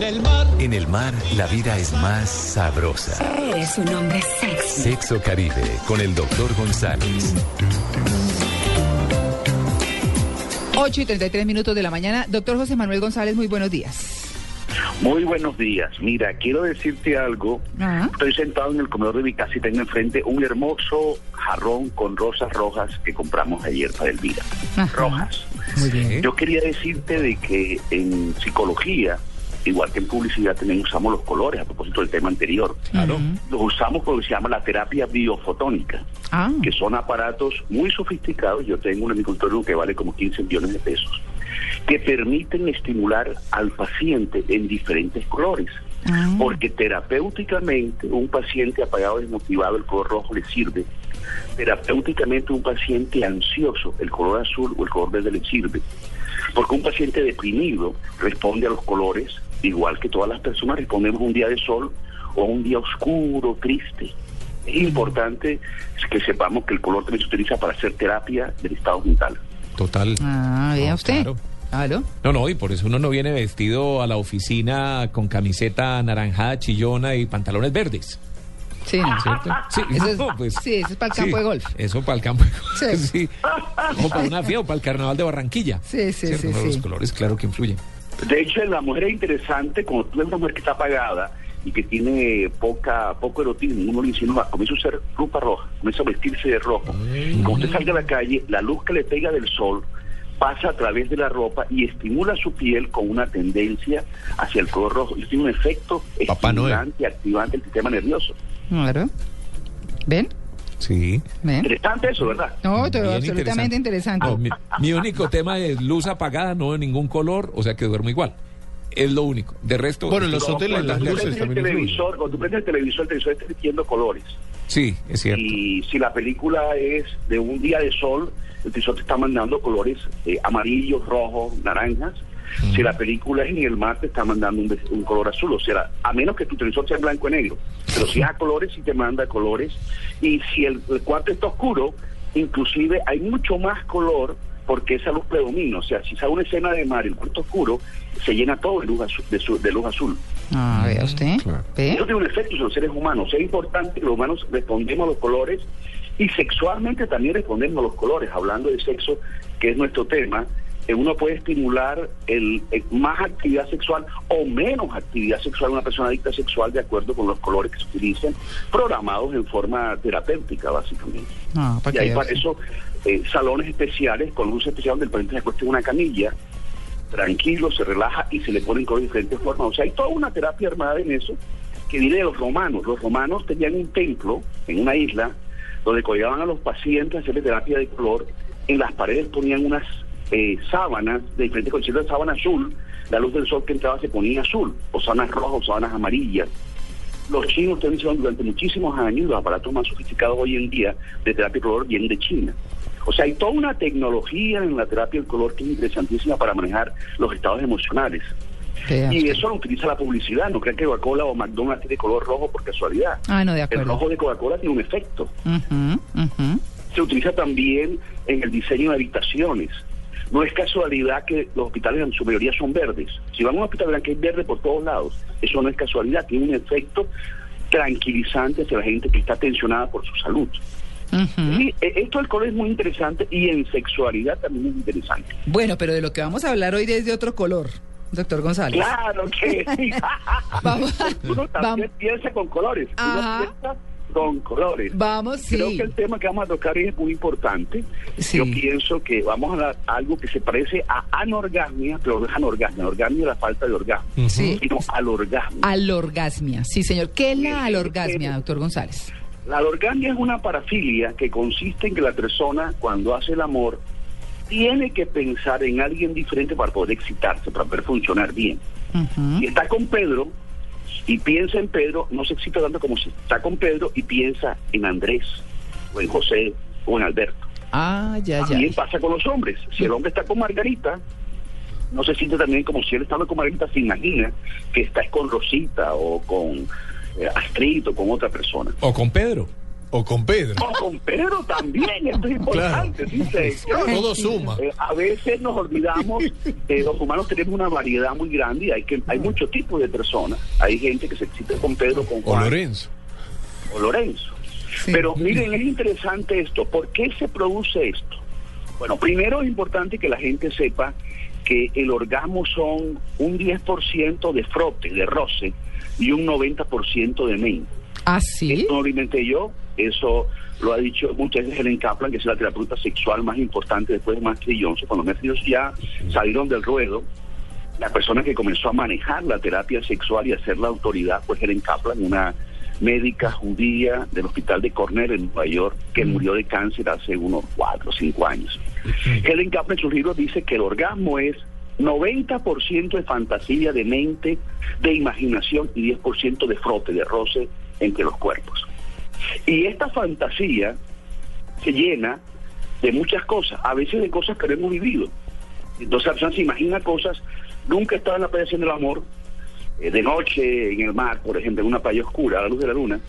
En el mar. En el mar, la vida es más sabrosa. Eres un hombre sexy. Sexo Caribe, con el doctor González. 8 y 33 minutos de la mañana. Doctor José Manuel González, muy buenos días. Muy buenos días. Mira, quiero decirte algo. Ajá. Estoy sentado en el comedor de mi casa y tengo enfrente un hermoso jarrón con rosas rojas que compramos ayer para Elvira. Ajá. Rojas. Muy bien. Yo quería decirte de que en psicología, igual que en publicidad, también usamos los colores, a propósito del tema anterior. Claro. Los usamos por lo que se llama la terapia biofotónica, Ah, que son aparatos muy sofisticados. Yo tengo uno en mi consultorio que vale como 15 millones de pesos, que permiten estimular al paciente en diferentes colores. Ah. Porque terapéuticamente un paciente apagado, desmotivado, el color rojo le sirve. Terapéuticamente un paciente ansioso, el color azul o el color verde le sirve. Porque un paciente deprimido responde a los colores igual que todas las personas respondemos un día de sol o un día oscuro, triste. Es importante que sepamos que el color también se utiliza para hacer terapia del estado mental. Total. ah, vea No, usted. claro. Claro. No, no, y por eso uno no viene vestido a la oficina con camiseta anaranjada, chillona y pantalones verdes. Sí, no. ¿Cierto? Sí, Eso es- no, pues, sí, eso es para el campo de golf. Eso para el campo de golf. Sí. Sí. O para una fiesta o para el carnaval de Barranquilla. Sí, sí, ¿Cierto? sí. Los colores, claro que influyen. De hecho, en la mujer es interesante, cuando tú ves una mujer que está apagada y que tiene poca poco erotismo, uno le insinúa, comienza a usar ropa roja, comienza a vestirse de rojo. Y cuando usted salga a la calle, la luz que le pega del sol pasa a través de la ropa y estimula su piel con una tendencia hacia el color rojo. Y tiene un efecto Papá Noel. estimulante, activante del sistema nervioso. Claro. ¿Ven? Sí. ¿Ven? Interesante eso, ¿verdad? No, todo Bien absolutamente interesante. No, mi, mi único tema es luz apagada, no de ningún color, o sea que duermo igual. Es lo único. De resto. Bueno, los estoy- hoteles, Cuando las tú luces también televisor, cuando tú prendes el televisor, el televisor está emitiendo colores. Sí, es cierto. Y si la película es de un día de sol, el televisor te está mandando colores eh, amarillos, rojos, naranjas. Si la película es en el mar, te está mandando un, color azul. O sea, a menos que tu televisor sea blanco y negro. Pero si es a colores, sí te manda colores. Y si el, el cuarto está oscuro, inclusive hay mucho más color porque esa luz predomina. O sea, si sale una escena de mar y el cuarto oscuro, se llena todo de luz azul. De, su- de luz azul. Ah, vea usted. Claro. ¿Ve? Eso tiene un efecto sobre los seres humanos. Es importante que los humanos respondemos a los colores y sexualmente también respondemos a los colores. Hablando de sexo, que es nuestro tema, uno puede estimular el, eh, más actividad sexual o menos actividad sexual una persona adicta sexual de acuerdo con los colores que se utilicen, programados en forma terapéutica, básicamente. Ah, Y hay para eso eh, salones especiales con luz especial donde el paciente se acuesta en una camilla, tranquilo, se relaja y se le ponen colores de diferentes formas. O sea, hay toda una terapia armada en eso que viene de los romanos. Los romanos tenían un templo en una isla donde colgaban a los pacientes a hacerle terapia de color. En las paredes ponían unas eh, sábanas de diferentes condiciones de sábana azul. La luz del sol que entraba se ponía azul, o sábanas rojas o sábanas amarillas. Los chinos hicieron durante muchísimos años, los aparatos más sofisticados hoy en día de terapia de color vienen de China. O sea, hay toda una tecnología en la terapia del color que es interesantísima para manejar los estados emocionales. Y eso lo utiliza la publicidad. No crean que Coca-Cola o McDonald's tiene color rojo por casualidad. Ah, no, de El acuerdo. rojo de Coca-Cola tiene un efecto. Se utiliza también en el diseño de habitaciones. No es casualidad que los hospitales en su mayoría son verdes. Si van a un hospital verán que hay verde por todos lados. Eso no es casualidad, tiene un efecto tranquilizante hacia la gente que está tensionada por su salud. Ujú. Y eh, esto del color es muy interesante y en sexualidad también es interesante. Bueno, pero de lo que vamos a hablar hoy es de otro color, doctor González. Claro que sí. Vamos, Uno también vamos, piensa con colores. Uno piensa con colores. vamos, sí. Creo que el tema que vamos a tocar es muy importante. Sí. Yo pienso que vamos a hablar algo que se parece a anorgasmia, pero no es anorgasmia. Anorgasmia es la falta de orgasmo. Sí. Sino al orgasmo. Alorgasmia, sí, señor. ¿Qué es la Sí, alorgasmia, sí. doctor González? La alorgasmia es una parafilia que consiste en que la persona, cuando hace el amor, tiene que pensar en alguien diferente para poder excitarse, para poder funcionar bien. Ujú. Si está con Pedro y piensa en Pedro, no se excita tanto como si está con Pedro y piensa en Andrés, o en José, o en Alberto. Ah, ya, ya. También pasa con los hombres. Si el hombre está con Margarita, no se siente también como si él estando con Margarita se imagina que está con Rosita o con eh, Astrid o con otra persona. O con Pedro. O con Pedro. O con Pedro también, esto es importante. sí, señor. Todo suma. Eh, a veces nos olvidamos que los humanos tenemos una variedad muy grande y hay que hay muchos tipos de personas. Hay gente que se excita con Pedro, con O Juan Lorenzo. o Lorenzo. Sí. Pero miren, es interesante esto. ¿Por qué se produce esto? Bueno, primero es importante que la gente sepa que el orgasmo son un 10% de frote, de roce, y un 90% de men. ¿Ah, sí? Esto no lo inventé yo, eso lo ha dicho muchas veces Helen Kaplan, que es la terapeuta sexual más importante después de Master Johnson. Cuando Master Johnson ya salieron del ruedo, la persona que comenzó a manejar la terapia sexual y a ser la autoridad fue Helen Kaplan, una médica judía del hospital de Cornell en Nueva York, que murió de cáncer hace unos cuatro o cinco años. Helen Kaplan en sus libros dice que el orgasmo es 90% de fantasía, de mente, de imaginación y 10% de frote, de roce entre los cuerpos. Y esta fantasía se llena de muchas cosas, a veces de cosas que no hemos vivido. Entonces la persona se imagina cosas, nunca estaba en la playa haciendo el amor, eh, de noche en el mar, por ejemplo, en una playa oscura a la luz de la luna,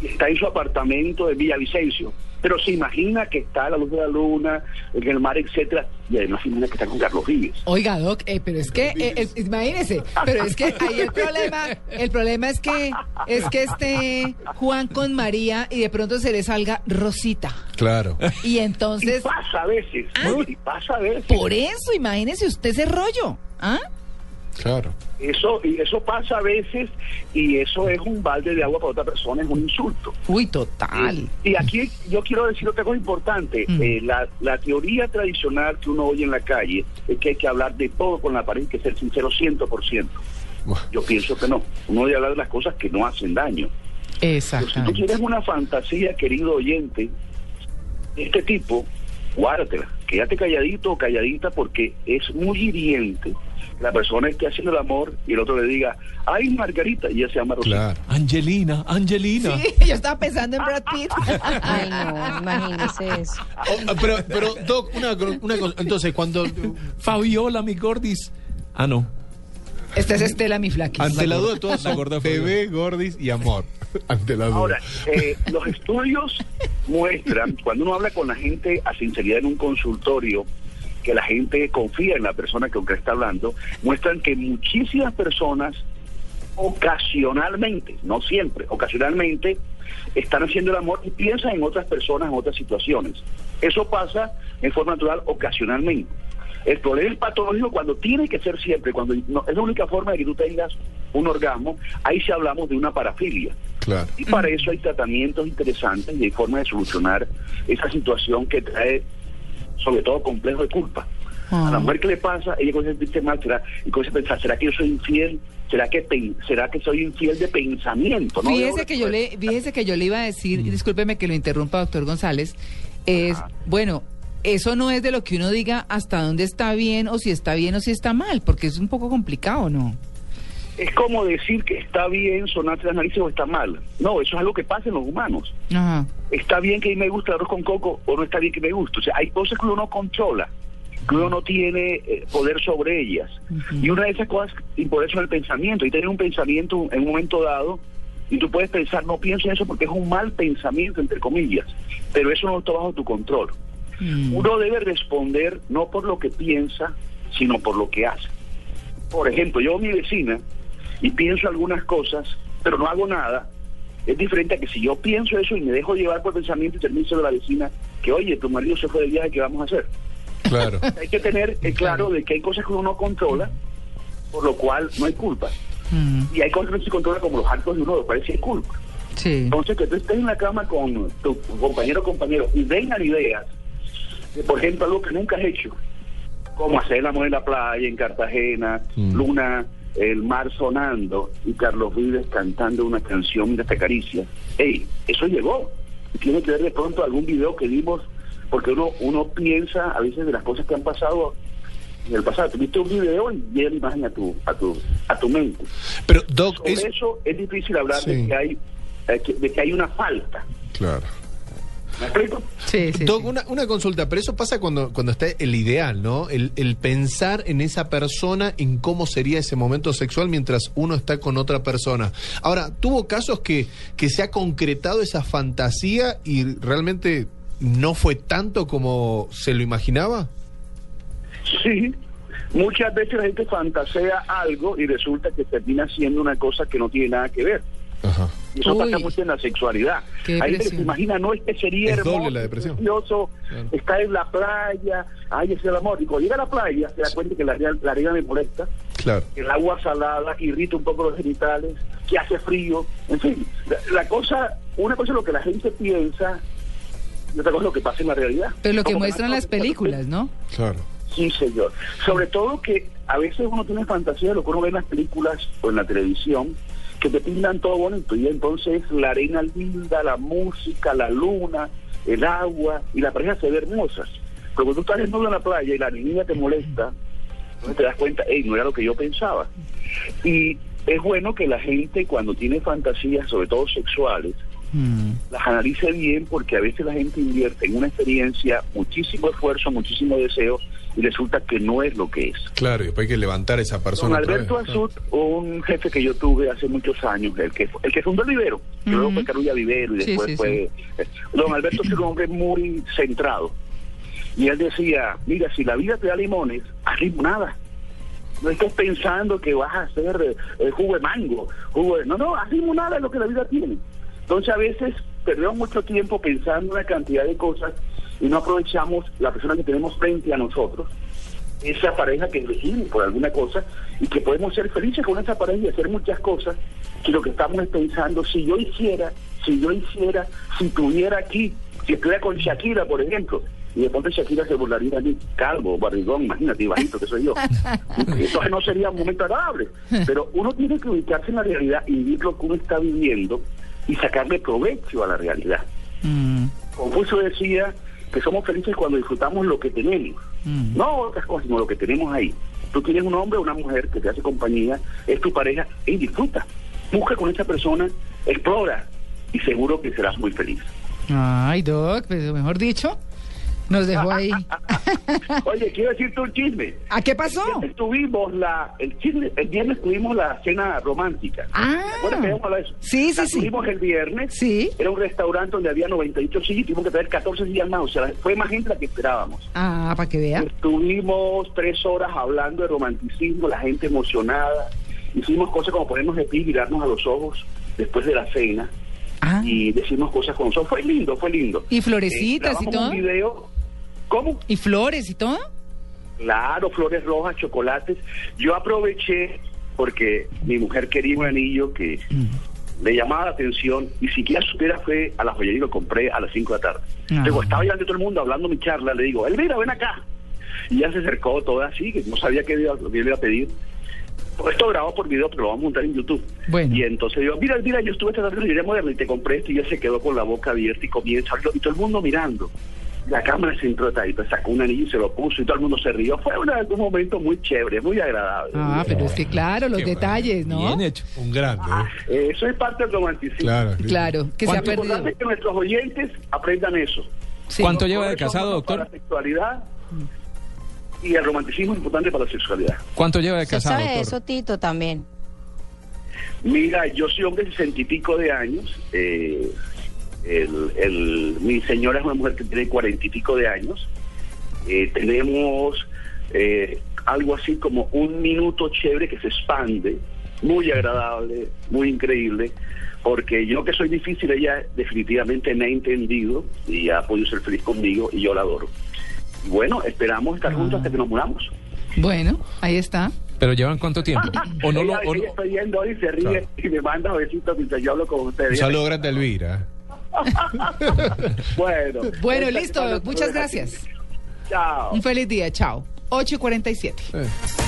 y está en su apartamento de Villavicencio, pero se imagina que está a la luz de la luna, en el mar, etcétera, y además se imagina que está con Carlos Vives. Oiga, Doc, eh, pero es que, eh, eh, imagínese, pero es que ahí el problema, el problema es que, es que esté Juan con María y de pronto se le salga Rosita. Claro. Y Y entonces, pasa a veces, Ah. y pasa a veces. por eso, imagínese usted ese rollo. ¿Ah? Claro. Eso, y eso pasa a veces y eso es un balde de agua para otra persona, es un insulto. Uy, total. Y aquí yo quiero decir otra cosa importante. Mm. Eh, la, la teoría tradicional que uno oye en la calle es que hay que hablar de todo con la pareja y que ser sincero 100%. Bueno, Yo pienso que no. Uno debe hablar de las cosas que no hacen daño. Pero si tú quieres una fantasía, querido oyente, de este tipo, guárdatela. Quédate calladito o calladita porque es muy hiriente la persona esté haciendo el amor y el otro le diga, ay, Margarita, y ella se llama Rosita. claro. Angelina, Angelina. Sí, yo estaba pensando en Brad Pitt. Ay, no, imagínese eso. Oh, pero, pero, Doc, una, una cosa. Entonces, cuando. Fabiola, mi gordis. Ah, no. Esta es Estela, mi flaquita. Ante la duda, todas son bebé, gordis y amor. Ante la duda. Ahora, eh, los estudios muestran, cuando uno habla con la gente a sinceridad en un consultorio, que la gente confía en la persona con que está hablando, muestran que muchísimas personas ocasionalmente, no siempre, ocasionalmente están haciendo el amor y piensan en otras personas en otras situaciones. Eso pasa en forma natural ocasionalmente. El problema es patológico cuando tiene que ser siempre, cuando no- es la única forma de que tú tengas un orgasmo, ahí sí hablamos de una parafilia. Claro. Y para eso hay tratamientos interesantes y hay formas de solucionar esa situación que trae, sobre todo, complejo de culpa. A la mujer que le pasa, ella comienza a sentirse mal, será, y comienza a pensar, ¿será que yo soy infiel? ¿Será que, pen- será que soy infiel de pensamiento? ¿no? Fíjese De- que yo le, fíjese que yo le iba a decir, y discúlpeme que lo interrumpa, doctor González, es, bueno, eso no es de lo que uno diga hasta dónde está bien o si está bien o si está mal, porque es un poco complicado, ¿no? Es como decir que está bien sonarte las narices o está mal. No, eso es algo que pasa en los humanos. Ajá. está bien que me gusta el arroz con coco o no está bien que me guste. O sea, hay cosas que uno no controla, que uno no tiene eh, poder sobre ellas. Y una de esas cosas, y por eso es el pensamiento, y tener un pensamiento en un momento dado, y tú puedes pensar, no pienso en eso porque es un mal pensamiento, entre comillas, pero eso no está bajo tu control. Mm. Uno debe responder no por lo que piensa, sino por lo que hace. Por ejemplo, yo mi vecina y pienso algunas cosas, pero no hago nada, es diferente a que si yo pienso eso y me dejo llevar por pensamiento y termino de la vecina que, oye, tu marido se fue de viaje, ¿qué vamos a hacer? Claro. Hay que tener eh, claro de que hay cosas que uno no controla, por lo cual no hay culpa. Mm, Y hay cosas que no se controla como los actos de uno, lo cual sí hay culpa. sí. Entonces, que tú estés en la cama con tu compañero o compañero y vengan ideas, de, por ejemplo, algo que nunca has hecho, como hacer el amor en la playa, en Cartagena, Mm. Luna, el mar sonando y Carlos Vives cantando una canción, mira esta caricia. ¡Ey! Eso llegó. Y tiene que ver de pronto algún video que vimos, porque uno, uno piensa a veces de las cosas que han pasado en el pasado. Tuviste un video y llega la imagen a tu, a tu, a tu mente. Pero, Doc, Sobre es. eso es difícil hablar Sí. de, que hay, de que hay una falta. Claro. ¿Me explico? Sí, sí. Doc, sí. una, una consulta, pero eso pasa cuando, cuando está el ideal, ¿no? El, el pensar en esa persona, en cómo sería ese momento sexual mientras uno está con otra persona. Ahora, ¿tuvo casos que, que se ha concretado esa fantasía y realmente no fue tanto como se lo imaginaba? Sí, muchas veces la gente fantasea algo y resulta que termina siendo una cosa que no tiene nada que ver. Ajá. Y eso Uy. pasa mucho en la sexualidad. Qué Hay gente que se imagina, no, es que sería Es hermoso, doble la depresión. precioso, Claro. está en la playa, ay, ese es el amor. Y cuando llega a la playa, se da cuenta que la, arena- la arena me molesta, Claro. que el agua salada irrita un poco los genitales, que hace frío, en fin. La, la cosa, una cosa es lo que la gente piensa y otra cosa es lo que pasa en la realidad. Pero lo que muestran las películas, ¿no? Claro. Sí, señor. Sobre todo que a veces uno tiene fantasía de lo que uno ve en las películas o en la televisión, que te pintan todo bonito y entonces la arena linda, la música, la luna, el agua y la pareja se ve hermosas. Pero cuando tú estás desnudo en la playa y la niña te molesta, entonces te das cuenta, hey, no era lo que yo pensaba. Y es bueno que la gente cuando tiene fantasías, sobre todo sexuales, Mm. las analice bien porque a veces la gente invierte en una experiencia muchísimo esfuerzo, muchísimo deseo y resulta que no es lo que es. Claro, y después hay que levantar a esa Don persona. otra Alberto. Azud, un jefe que yo tuve hace muchos años, el que el que fundó el Vivero, que luego Ujú. fue Carulla Vivero y después sí, fue... Don Alberto es un hombre muy centrado. Y él decía, mira, si la vida te da limones, haz limonada. No estés pensando que vas a hacer eh, eh, jugo de mango, jugo de... No, no, haz limonada es lo que la vida tiene. Entonces a veces perdemos mucho tiempo pensando en una cantidad de cosas y no aprovechamos la persona que tenemos frente a nosotros esa pareja que elegimos por alguna cosa y que podemos ser felices con esa pareja y hacer muchas cosas que lo que estamos es pensando, si yo hiciera, si yo hiciera, si tuviera aquí, si estuviera con Shakira, por ejemplo, y de pronto Shakira se burlaría de mí, calvo, barrigón, imagínate, bajito que soy yo. Entonces no sería un momento agradable. Pero uno tiene que ubicarse en la realidad y vivir lo que uno está viviendo y sacarle provecho a la realidad. Mm. Confucio decía que somos felices cuando disfrutamos lo que tenemos, Mm. no otras cosas, sino lo que tenemos ahí. Tú tienes un hombre o una mujer que te hace compañía, es tu pareja, y disfruta. Busca con esa persona, explora, y seguro que serás muy feliz. Ay, Doc, pues mejor dicho, nos dejó ahí. Oye, quiero decirte un chisme. ¿A qué pasó? Tuvimos la, el chisme, el viernes tuvimos la cena romántica. Ah. ¿Te acuerdas de eso? Sí, sí, La sí. Tuvimos el viernes. Sí. Era un restaurante donde había 98 sillas y tuvimos que traer 14 sillas más. O sea, fue más gente la que esperábamos. Ah, para que vea. Estuvimos tres horas hablando de romanticismo, la gente emocionada. Hicimos cosas como ponernos de pie y mirarnos a los ojos después de la cena Ah, y decimos cosas con los ojos. Fue lindo, fue lindo. ¿Y florecitas y grabamos todo? un video. ¿Cómo? ¿Y flores y todo? Claro, flores rojas, chocolates. Yo aproveché porque mi mujer quería un anillo que le llamaba la atención y siquiera supiera fue a la joyería y lo compré a las 5 de la tarde. Ah. Luego estaba delante de todo el mundo hablando mi charla, le digo, Elvira, ven acá. Y ya se acercó toda así, que no sabía qué iba, qué iba a pedir. Esto grabado por video, pero lo vamos a montar en YouTube. Bueno. Y entonces digo, mira, mira, yo estuve tratando de moderna y te compré esto y ella se quedó con la boca abierta y comienza y todo el mundo mirando. La cámara se entró ahí, pues sacó un anillo y se lo puso y todo el mundo se rió. Fue una- un momento muy chévere, muy agradable. Ah, pero es que claro, los Qué detalles, ¿no? Bien hecho. Un grande. ¿eh? Eh, Eso es parte del romanticismo. Claro. Claro, que se ha Lo perdido. importante es que nuestros oyentes aprendan eso. Sí. ¿Cuánto lleva de casado, doctor? Para la sexualidad y el romanticismo es importante para la sexualidad. ¿Cuánto lleva de ¿Usted casado, sabe doctor? eso, Tito, también? Mira, yo soy hombre de sesenta y pico de años. eh, el, el- mi señora es una mujer que tiene cuarenta y pico de años. Eh, tenemos eh, algo así como un minuto chévere que se expande, muy agradable, muy increíble, porque yo que soy difícil, ella definitivamente me ha entendido y ha podido ser feliz conmigo y yo la adoro. Y bueno, esperamos estar juntos hasta que nos muramos. Bueno, ahí está. ¿Pero llevan cuánto tiempo? ¿O no lo...? o no- yendo y se ríe Claro. y me manda besitos mientras yo hablo con ustedes. Un saludo grande Elvira. Bueno. Bueno, listo, muchas gracias. Chao. Un feliz día, chao. 8 y 47. Eh.